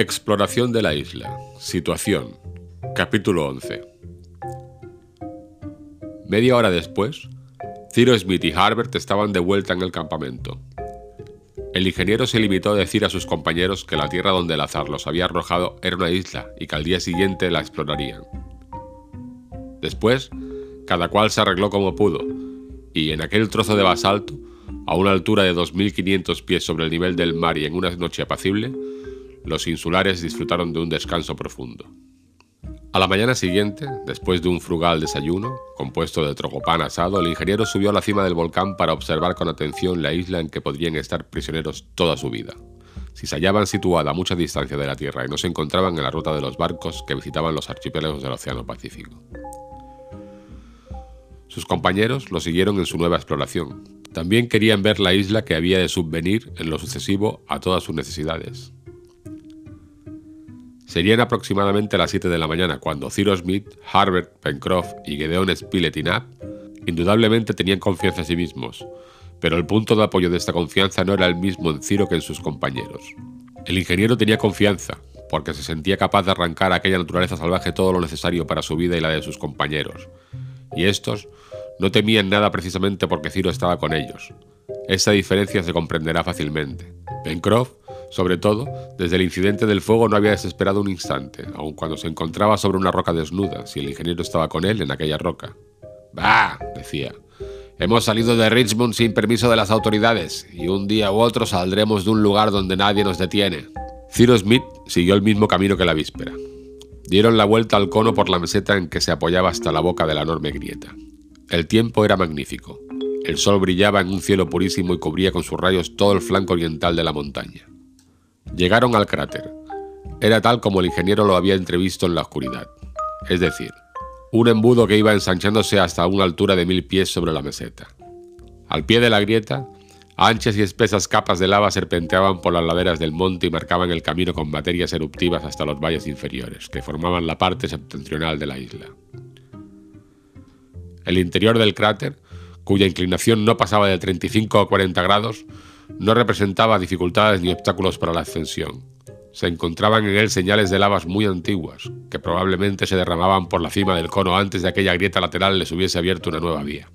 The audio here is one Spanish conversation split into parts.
Exploración de la isla. Situación. Capítulo 11. Media hora después, Ciro Smith y Harbert estaban de vuelta en el campamento. El ingeniero se limitó a decir a sus compañeros que la tierra donde el azar los había arrojado era una isla y que al día siguiente la explorarían. Después, cada cual se arregló como pudo, y en aquel trozo de basalto, a una altura de 2.500 pies sobre el nivel del mar y en una noche apacible, los insulares disfrutaron de un descanso profundo. A la mañana siguiente, después de un frugal desayuno, compuesto de trogopán asado, el ingeniero subió a la cima del volcán para observar con atención la isla en que podrían estar prisioneros toda su vida. Si se hallaban situada a mucha distancia de la Tierra y no se encontraban en la ruta de los barcos que visitaban los archipiélagos del Océano Pacífico. Sus compañeros lo siguieron en su nueva exploración. También querían ver la isla que había de subvenir en lo sucesivo a todas sus necesidades. Serían aproximadamente las 7 de la mañana cuando Cyrus Smith, Harbert, Pencroff y Gedeon Spilett y Knapp indudablemente tenían confianza en sí mismos, pero el punto de apoyo de esta confianza no era el mismo en Ciro que en sus compañeros. El ingeniero tenía confianza, porque se sentía capaz de arrancar a aquella naturaleza salvaje todo lo necesario para su vida y la de sus compañeros, y estos no temían nada precisamente porque Ciro estaba con ellos. Esa diferencia se comprenderá fácilmente. Pencroff sobre todo, desde el incidente del fuego no había desesperado un instante, aun cuando se encontraba sobre una roca desnuda, si el ingeniero estaba con él en aquella roca. Bah, decía. Hemos salido de Richmond sin permiso de las autoridades, y un día u otro saldremos de un lugar donde nadie nos detiene. Ciro Smith siguió el mismo camino que la víspera. Dieron la vuelta al cono por la meseta en que se apoyaba hasta la boca de la enorme grieta. El tiempo era magnífico. El sol brillaba en un cielo purísimo y cubría con sus rayos todo el flanco oriental de la montaña. Llegaron al cráter. Era tal como el ingeniero lo había entrevisto en la oscuridad. Es decir, un embudo que iba ensanchándose hasta una altura de mil pies sobre la meseta. Al pie de la grieta, anchas y espesas capas de lava serpenteaban por las laderas del monte y marcaban el camino con materias eruptivas hasta los valles inferiores, que formaban la parte septentrional de la isla. El interior del cráter, cuya inclinación no pasaba de 35 o 40 grados, no representaba dificultades ni obstáculos para la ascensión. Se encontraban en él señales de lavas muy antiguas, que probablemente se derramaban por la cima del cono antes de aquella grieta lateral les hubiese abierto una nueva vía.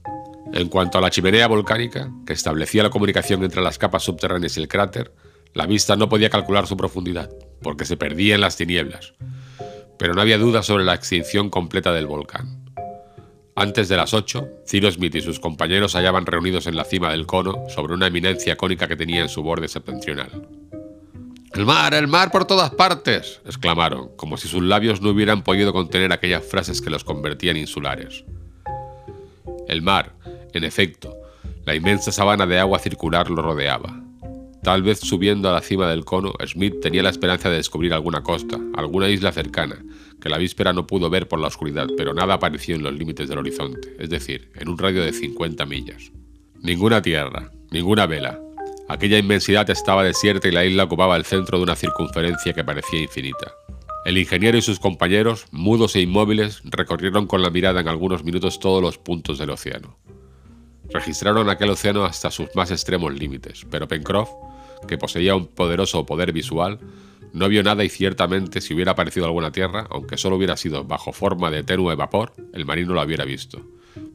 En cuanto a la chimenea volcánica, que establecía la comunicación entre las capas subterráneas y el cráter, la vista no podía calcular su profundidad, porque se perdía en las tinieblas. Pero no había duda sobre la extinción completa del volcán. Antes de las 8, Ciro Smith y sus compañeros hallaban reunidos en la cima del cono sobre una eminencia cónica que tenía en su borde septentrional. ¡El mar, el mar por todas partes! exclamaron, como si sus labios no hubieran podido contener aquellas frases que los convertían insulares. El mar, en efecto, la inmensa sabana de agua circular lo rodeaba. Tal vez subiendo a la cima del cono, Smith tenía la esperanza de descubrir alguna costa, alguna isla cercana, que la víspera no pudo ver por la oscuridad, pero nada apareció en los límites del horizonte, es decir, en un radio de 50 millas. Ninguna tierra, ninguna vela. Aquella inmensidad estaba desierta y la isla ocupaba el centro de una circunferencia que parecía infinita. El ingeniero y sus compañeros, mudos e inmóviles, recorrieron con la mirada en algunos minutos todos los puntos del océano. Registraron aquel océano hasta sus más extremos límites, pero Pencroff, que poseía un poderoso poder visual, no vio nada y ciertamente si hubiera aparecido alguna tierra, aunque solo hubiera sido bajo forma de tenue vapor, el marino lo hubiera visto,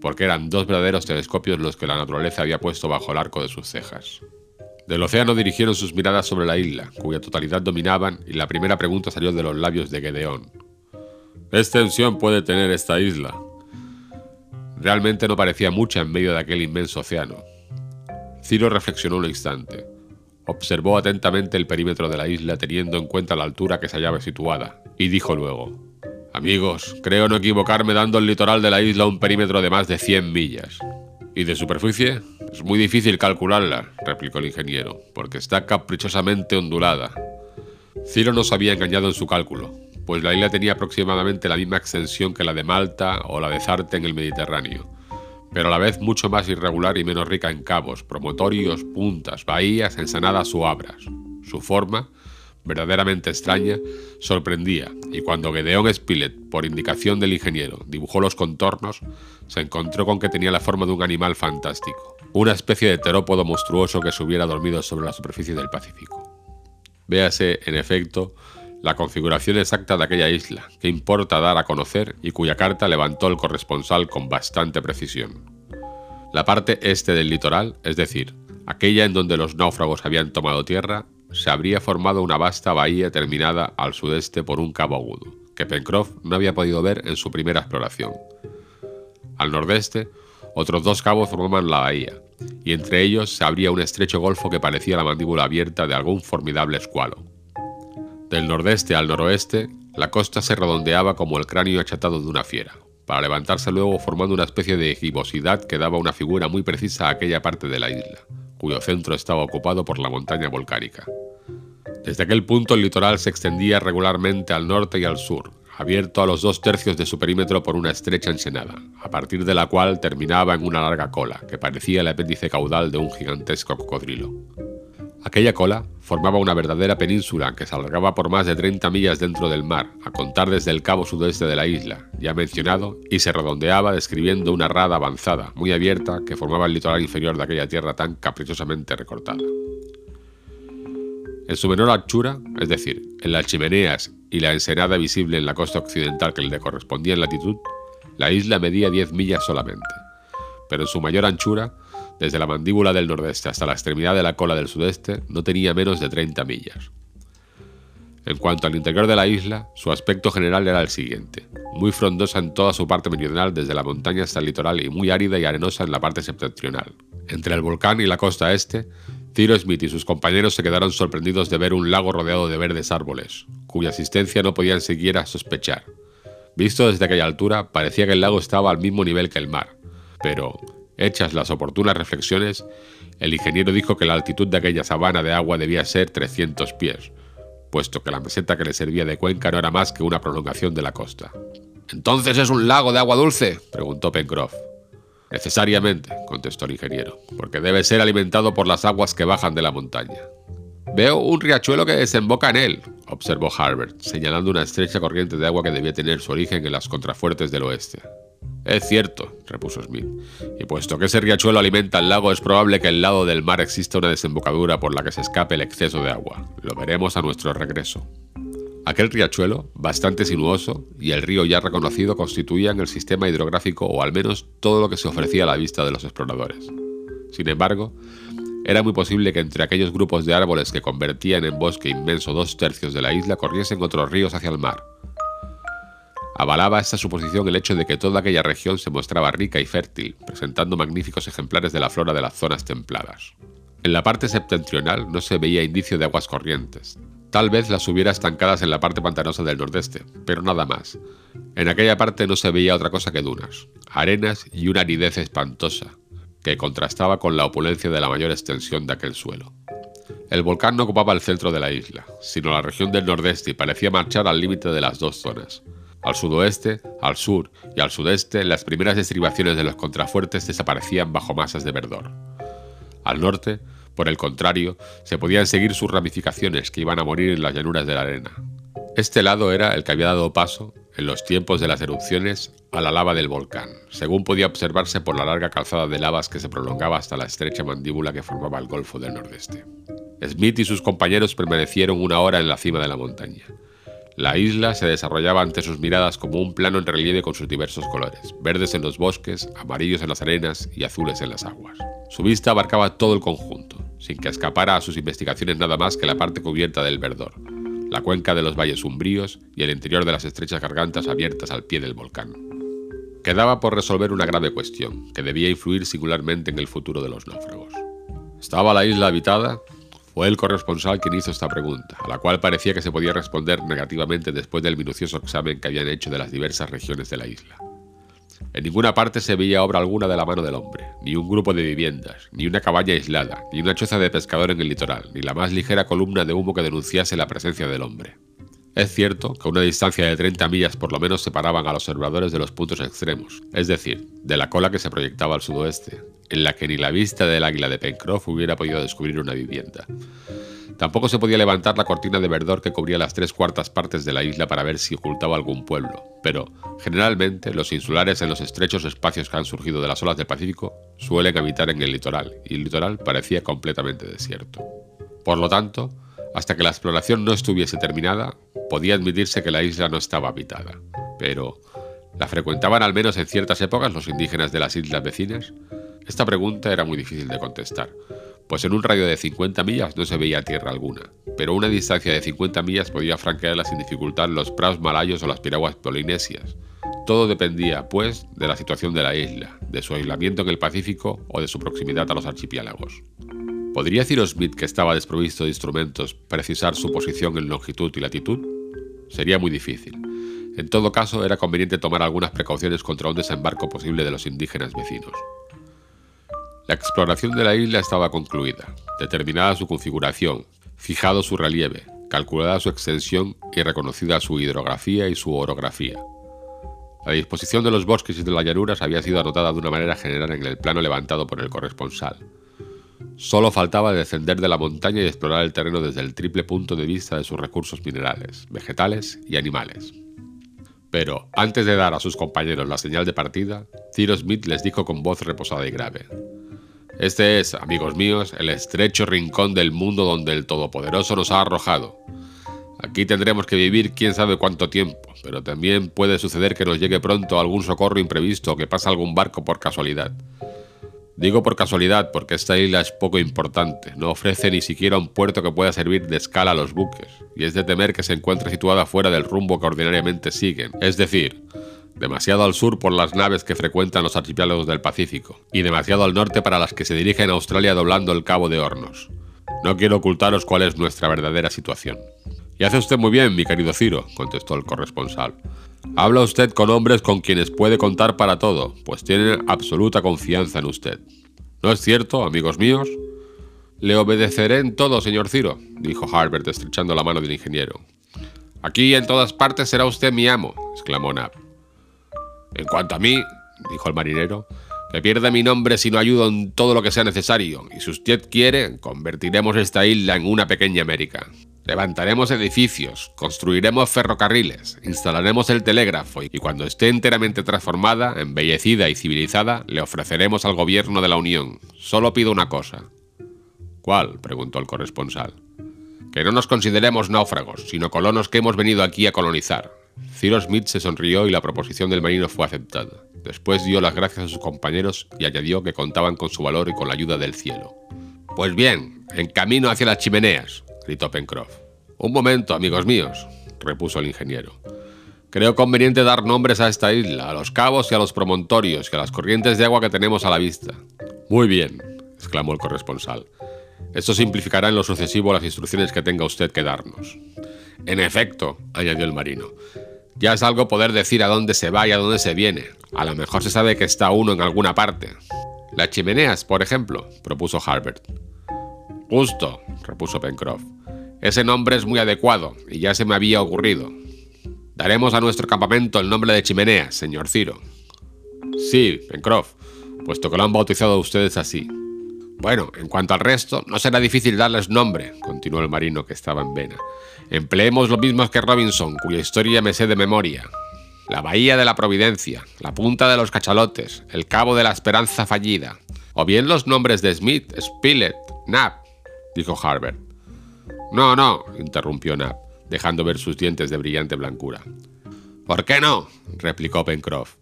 porque eran dos verdaderos telescopios los que la naturaleza había puesto bajo el arco de sus cejas. Del océano dirigieron sus miradas sobre la isla, cuya totalidad dominaban, y la primera pregunta salió de los labios de Gedeón. ¿Qué extensión puede tener esta isla? Realmente no parecía mucha en medio de aquel inmenso océano. Ciro reflexionó un instante. Observó atentamente el perímetro de la isla teniendo en cuenta la altura que se hallaba situada, y dijo luego, Amigos, creo no equivocarme dando al litoral de la isla un perímetro de más de 100 millas. ¿Y de superficie? Es muy difícil calcularla, replicó el ingeniero, porque está caprichosamente ondulada. Ciro no se había engañado en su cálculo, pues la isla tenía aproximadamente la misma extensión que la de Malta o la de Zarte en el Mediterráneo, pero a la vez mucho más irregular y menos rica en cabos, promotorios, puntas, bahías, ensanadas o abras. Su forma, verdaderamente extraña, sorprendía, y cuando Gedeón Spilett, por indicación del ingeniero, dibujó los contornos, se encontró con que tenía la forma de un animal fantástico, una especie de terópodo monstruoso que se hubiera dormido sobre la superficie del Pacífico. Véase, en efecto, la configuración exacta de aquella isla, que importa dar a conocer y cuya carta levantó el corresponsal con bastante precisión. La parte este del litoral, es decir, aquella en donde los náufragos habían tomado tierra, se habría formado una vasta bahía terminada al sudeste por un cabo agudo, que Pencroff no había podido ver en su primera exploración. Al nordeste, otros dos cabos formaban la bahía, y entre ellos se abría un estrecho golfo que parecía la mandíbula abierta de algún formidable escualo. Del nordeste al noroeste, la costa se redondeaba como el cráneo achatado de una fiera, para levantarse luego formando una especie de gibosidad que daba una figura muy precisa a aquella parte de la isla, cuyo centro estaba ocupado por la montaña volcánica. Desde aquel punto el litoral se extendía regularmente al norte y al sur, abierto a los dos tercios de su perímetro por una estrecha ensenada, a partir de la cual terminaba en una larga cola, que parecía el apéndice caudal de un gigantesco cocodrilo. Aquella cola formaba una verdadera península que se alargaba por más de 30 millas dentro del mar, a contar desde el cabo sudoeste de la isla, ya mencionado, y se redondeaba describiendo una rada avanzada, muy abierta, que formaba el litoral inferior de aquella tierra tan caprichosamente recortada. En su menor anchura, es decir, en las chimeneas y la ensenada visible en la costa occidental que le correspondía en latitud, la isla medía 10 millas solamente, pero en su mayor anchura desde la mandíbula del nordeste hasta la extremidad de la cola del sudeste no tenía menos de 30 millas. En cuanto al interior de la isla, su aspecto general era el siguiente, muy frondosa en toda su parte meridional desde la montaña hasta el litoral y muy árida y arenosa en la parte septentrional. Entre el volcán y la costa este, Ciro Smith y sus compañeros se quedaron sorprendidos de ver un lago rodeado de verdes árboles, cuya existencia no podían siquiera sospechar. Visto desde aquella altura, parecía que el lago estaba al mismo nivel que el mar, pero Hechas las oportunas reflexiones, el ingeniero dijo que la altitud de aquella sabana de agua debía ser 300 pies, puesto que la meseta que le servía de cuenca no era más que una prolongación de la costa. ¿Entonces es un lago de agua dulce? preguntó Pencroff. Necesariamente, contestó el ingeniero, porque debe ser alimentado por las aguas que bajan de la montaña. Veo un riachuelo que desemboca en él, observó Harbert, señalando una estrecha corriente de agua que debía tener su origen en las contrafuertes del oeste. Es cierto, repuso Smith, y puesto que ese riachuelo alimenta el lago, es probable que al lado del mar exista una desembocadura por la que se escape el exceso de agua. Lo veremos a nuestro regreso. Aquel riachuelo, bastante sinuoso, y el río ya reconocido constituían el sistema hidrográfico o al menos todo lo que se ofrecía a la vista de los exploradores. Sin embargo, era muy posible que entre aquellos grupos de árboles que convertían en bosque inmenso dos tercios de la isla corriesen otros ríos hacia el mar, Avalaba esta suposición el hecho de que toda aquella región se mostraba rica y fértil, presentando magníficos ejemplares de la flora de las zonas templadas. En la parte septentrional no se veía indicio de aguas corrientes. Tal vez las hubiera estancadas en la parte pantanosa del nordeste, pero nada más. En aquella parte no se veía otra cosa que dunas, arenas y una aridez espantosa, que contrastaba con la opulencia de la mayor extensión de aquel suelo. El volcán no ocupaba el centro de la isla, sino la región del nordeste y parecía marchar al límite de las dos zonas. Al sudoeste, al sur y al sudeste, las primeras estribaciones de los contrafuertes desaparecían bajo masas de verdor. Al norte, por el contrario, se podían seguir sus ramificaciones que iban a morir en las llanuras de la arena. Este lado era el que había dado paso, en los tiempos de las erupciones, a la lava del volcán, según podía observarse por la larga calzada de lavas que se prolongaba hasta la estrecha mandíbula que formaba el Golfo del Nordeste. Smith y sus compañeros permanecieron una hora en la cima de la montaña. La isla se desarrollaba ante sus miradas como un plano en relieve con sus diversos colores, verdes en los bosques, amarillos en las arenas y azules en las aguas. Su vista abarcaba todo el conjunto, sin que escapara a sus investigaciones nada más que la parte cubierta del verdor, la cuenca de los valles umbríos y el interior de las estrechas gargantas abiertas al pie del volcán. Quedaba por resolver una grave cuestión, que debía influir singularmente en el futuro de los náufragos. ¿Estaba la isla habitada? Fue el corresponsal quien hizo esta pregunta, a la cual parecía que se podía responder negativamente después del minucioso examen que habían hecho de las diversas regiones de la isla. En ninguna parte se veía obra alguna de la mano del hombre, ni un grupo de viviendas, ni una cabaña aislada, ni una choza de pescador en el litoral, ni la más ligera columna de humo que denunciase la presencia del hombre. Es cierto que una distancia de 30 millas por lo menos separaban a los observadores de los puntos extremos, es decir, de la cola que se proyectaba al sudoeste, en la que ni la vista del águila de Pencroff hubiera podido descubrir una vivienda. Tampoco se podía levantar la cortina de verdor que cubría las tres cuartas partes de la isla para ver si ocultaba algún pueblo, pero generalmente los insulares en los estrechos espacios que han surgido de las olas del Pacífico suelen habitar en el litoral, y el litoral parecía completamente desierto. Por lo tanto, hasta que la exploración no estuviese terminada, podía admitirse que la isla no estaba habitada. Pero, ¿la frecuentaban al menos en ciertas épocas los indígenas de las islas vecinas? Esta pregunta era muy difícil de contestar, pues en un radio de 50 millas no se veía tierra alguna, pero una distancia de 50 millas podía franquearla sin dificultad los praos malayos o las piraguas polinesias. Todo dependía, pues, de la situación de la isla, de su aislamiento en el Pacífico o de su proximidad a los archipiélagos. ¿Podría Cyrus Smith, que estaba desprovisto de instrumentos, precisar su posición en longitud y latitud? Sería muy difícil. En todo caso, era conveniente tomar algunas precauciones contra un desembarco posible de los indígenas vecinos. La exploración de la isla estaba concluida, determinada su configuración, fijado su relieve, calculada su extensión y reconocida su hidrografía y su orografía. La disposición de los bosques y de las llanuras había sido anotada de una manera general en el plano levantado por el corresponsal. Solo faltaba descender de la montaña y explorar el terreno desde el triple punto de vista de sus recursos minerales, vegetales y animales. Pero, antes de dar a sus compañeros la señal de partida, Cyrus Smith les dijo con voz reposada y grave: este es, amigos míos, el estrecho rincón del mundo donde el Todopoderoso nos ha arrojado. Aquí tendremos que vivir quién sabe cuánto tiempo, pero también puede suceder que nos llegue pronto algún socorro imprevisto o que pase algún barco por casualidad. Digo por casualidad porque esta isla es poco importante, no ofrece ni siquiera un puerto que pueda servir de escala a los buques, y es de temer que se encuentre situada fuera del rumbo que ordinariamente siguen, es decir, demasiado al sur por las naves que frecuentan los archipiélagos del Pacífico, y demasiado al norte para las que se dirigen a Australia doblando el Cabo de Hornos. No quiero ocultaros cuál es nuestra verdadera situación. Y hace usted muy bien, mi querido Ciro, contestó el corresponsal. Habla usted con hombres con quienes puede contar para todo, pues tienen absoluta confianza en usted. ¿No es cierto, amigos míos? Le obedeceré en todo, señor Ciro, dijo Harbert estrechando la mano del ingeniero. Aquí en todas partes será usted mi amo, exclamó Knapp. En cuanto a mí, dijo el marinero, que pierda mi nombre si no ayudo en todo lo que sea necesario, y si usted quiere, convertiremos esta isla en una pequeña América. Levantaremos edificios, construiremos ferrocarriles, instalaremos el telégrafo y cuando esté enteramente transformada, embellecida y civilizada, le ofreceremos al gobierno de la Unión. Solo pido una cosa. ¿Cuál? preguntó el corresponsal. Que no nos consideremos náufragos, sino colonos que hemos venido aquí a colonizar. Cyrus Smith se sonrió y la proposición del marino fue aceptada. Después dio las gracias a sus compañeros y añadió que contaban con su valor y con la ayuda del cielo. Pues bien, en camino hacia las chimeneas, gritó Pencroff. Un momento, amigos míos, repuso el ingeniero. Creo conveniente dar nombres a esta isla, a los cabos y a los promontorios y a las corrientes de agua que tenemos a la vista. Muy bien, exclamó el corresponsal. Esto simplificará en lo sucesivo las instrucciones que tenga usted que darnos. En efecto, añadió el marino, ya es algo poder decir a dónde se va y a dónde se viene. A lo mejor se sabe que está uno en alguna parte. Las chimeneas, por ejemplo, propuso Harbert. Justo, repuso Pencroff. Ese nombre es muy adecuado y ya se me había ocurrido. Daremos a nuestro campamento el nombre de chimeneas, señor Ciro. Sí, Pencroff, puesto que lo han bautizado ustedes así. Bueno, en cuanto al resto, no será difícil darles nombre, continuó el marino que estaba en vena. Empleemos lo mismo que Robinson, cuya historia me sé de memoria. La Bahía de la Providencia, la Punta de los Cachalotes, el Cabo de la Esperanza Fallida, o bien los nombres de Smith, Spilett, Knapp, dijo Harbert. No, no, interrumpió Knapp, dejando ver sus dientes de brillante blancura. ¿Por qué no? replicó Pencroff.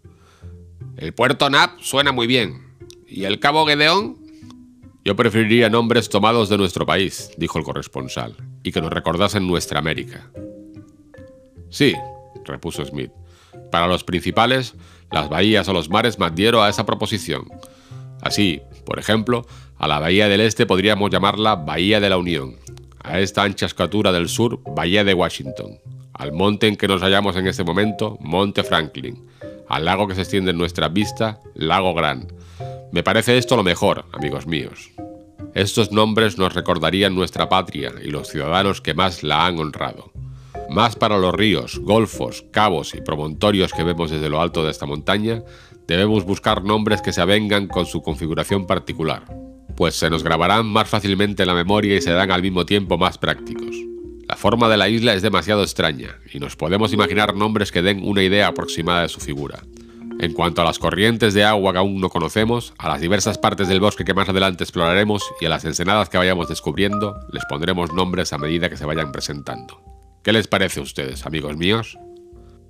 El puerto Knapp suena muy bien. ¿Y el Cabo Gedeón? Yo preferiría nombres tomados de nuestro país, dijo el corresponsal, y que nos recordasen nuestra América. Sí, repuso Smith. Para los principales, las bahías o los mares me adhiero a esa proposición. Así, por ejemplo, a la Bahía del Este podríamos llamarla Bahía de la Unión, a esta ancha escatura del sur, Bahía de Washington, al monte en que nos hallamos en este momento, Monte Franklin, al lago que se extiende en nuestra vista, Lago Gran, me parece esto lo mejor, amigos míos. Estos nombres nos recordarían nuestra patria y los ciudadanos que más la han honrado. Más para los ríos, golfos, cabos y promontorios que vemos desde lo alto de esta montaña, debemos buscar nombres que se avengan con su configuración particular, pues se nos grabarán más fácilmente en la memoria y serán al mismo tiempo más prácticos. La forma de la isla es demasiado extraña, y nos podemos imaginar nombres que den una idea aproximada de su figura. En cuanto a las corrientes de agua que aún no conocemos, a las diversas partes del bosque que más adelante exploraremos y a las ensenadas que vayamos descubriendo, les pondremos nombres a medida que se vayan presentando. ¿Qué les parece a ustedes, amigos míos?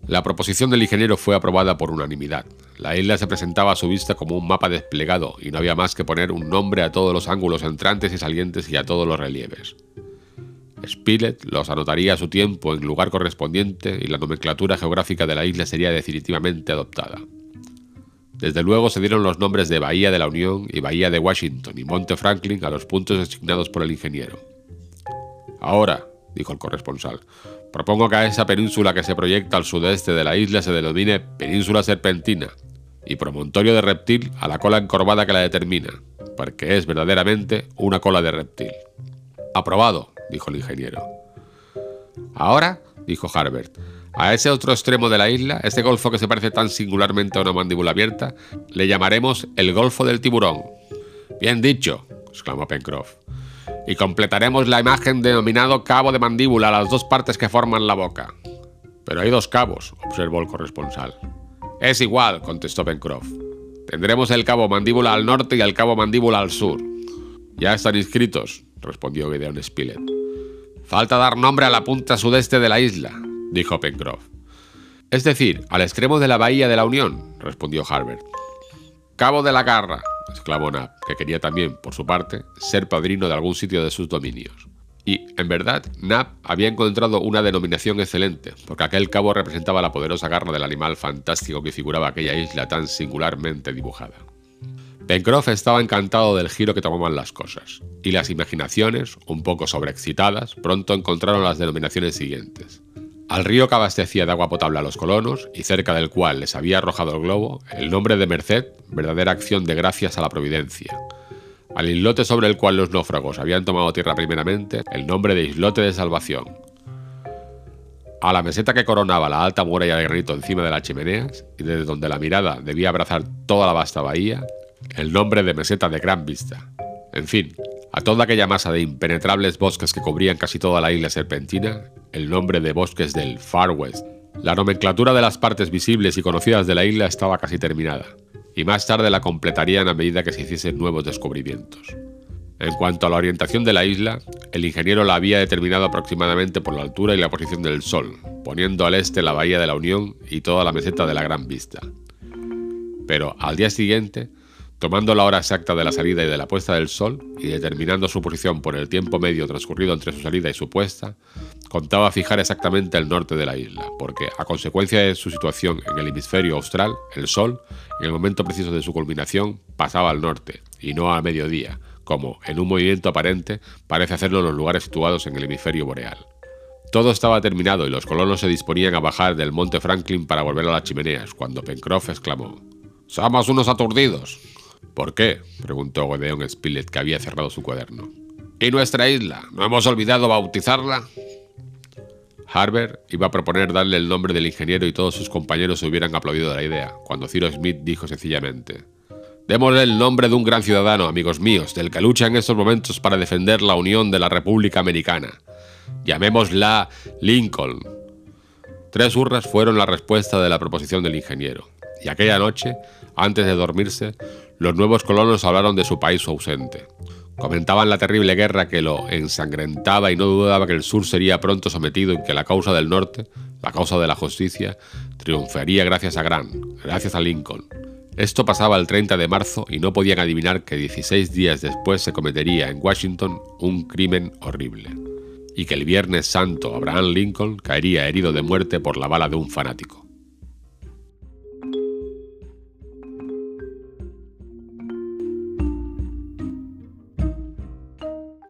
La proposición del ingeniero fue aprobada por unanimidad. La isla se presentaba a su vista como un mapa desplegado y no había más que poner un nombre a todos los ángulos entrantes y salientes y a todos los relieves. Spilett los anotaría a su tiempo en lugar correspondiente y la nomenclatura geográfica de la isla sería definitivamente adoptada. Desde luego se dieron los nombres de Bahía de la Unión y Bahía de Washington y Monte Franklin a los puntos designados por el ingeniero. Ahora, dijo el corresponsal, Propongo que a esa península que se proyecta al sudeste de la isla se denomine Península Serpentina y promontorio de reptil a la cola encorvada que la determina, porque es verdaderamente una cola de reptil. Aprobado, dijo el ingeniero. Ahora, dijo Harbert, a ese otro extremo de la isla, este golfo que se parece tan singularmente a una mandíbula abierta, le llamaremos el Golfo del Tiburón. Bien dicho, exclamó Pencroff y completaremos la imagen denominado cabo de mandíbula las dos partes que forman la boca. Pero hay dos cabos, observó el corresponsal. Es igual, contestó Pencroff. Tendremos el cabo mandíbula al norte y el cabo mandíbula al sur. Ya están inscritos, respondió Gideon Spilett. Falta dar nombre a la punta sudeste de la isla, dijo Pencroff. Es decir, al extremo de la bahía de la Unión, respondió Harbert. Cabo de la Garra, exclamó Nab, que quería también, por su parte, ser padrino de algún sitio de sus dominios. Y, en verdad, Nab había encontrado una denominación excelente, porque aquel cabo representaba la poderosa garra del animal fantástico que figuraba aquella isla tan singularmente dibujada. Pencroff estaba encantado del giro que tomaban las cosas, y las imaginaciones, un poco sobreexcitadas, pronto encontraron las denominaciones siguientes. Al río que abastecía de agua potable a los colonos y cerca del cual les había arrojado el globo, el nombre de Merced, verdadera acción de gracias a la providencia. Al islote sobre el cual los náufragos habían tomado tierra primeramente, el nombre de Islote de Salvación. A la meseta que coronaba la alta muralla de granito encima de las chimeneas y desde donde la mirada debía abrazar toda la vasta bahía, el nombre de Meseta de Gran Vista. En fin, a toda aquella masa de impenetrables bosques que cubrían casi toda la isla serpentina, el nombre de bosques del Far West. La nomenclatura de las partes visibles y conocidas de la isla estaba casi terminada, y más tarde la completarían a medida que se hiciesen nuevos descubrimientos. En cuanto a la orientación de la isla, el ingeniero la había determinado aproximadamente por la altura y la posición del Sol, poniendo al este la bahía de la Unión y toda la meseta de la Gran Vista. Pero al día siguiente, Tomando la hora exacta de la salida y de la puesta del sol, y determinando su posición por el tiempo medio transcurrido entre su salida y su puesta, contaba fijar exactamente el norte de la isla, porque, a consecuencia de su situación en el hemisferio austral, el sol, en el momento preciso de su culminación, pasaba al norte, y no a mediodía, como, en un movimiento aparente, parece hacerlo en los lugares situados en el hemisferio boreal. Todo estaba terminado y los colonos se disponían a bajar del monte Franklin para volver a las chimeneas, cuando Pencroff exclamó: Somos unos aturdidos. ¿Por qué? preguntó Gedeon Spilett, que había cerrado su cuaderno. ¿Y nuestra isla? ¿No hemos olvidado bautizarla? Harbert iba a proponer darle el nombre del ingeniero y todos sus compañeros se hubieran aplaudido la idea, cuando Ciro Smith dijo sencillamente: Démosle el nombre de un gran ciudadano, amigos míos, del que lucha en estos momentos para defender la unión de la República Americana. Llamémosla Lincoln. Tres hurras fueron la respuesta de la proposición del ingeniero, y aquella noche, antes de dormirse, los nuevos colonos hablaron de su país ausente. Comentaban la terrible guerra que lo ensangrentaba y no dudaba que el sur sería pronto sometido y que la causa del norte, la causa de la justicia, triunfaría gracias a Grant, gracias a Lincoln. Esto pasaba el 30 de marzo y no podían adivinar que 16 días después se cometería en Washington un crimen horrible, y que el Viernes Santo Abraham Lincoln caería herido de muerte por la bala de un fanático.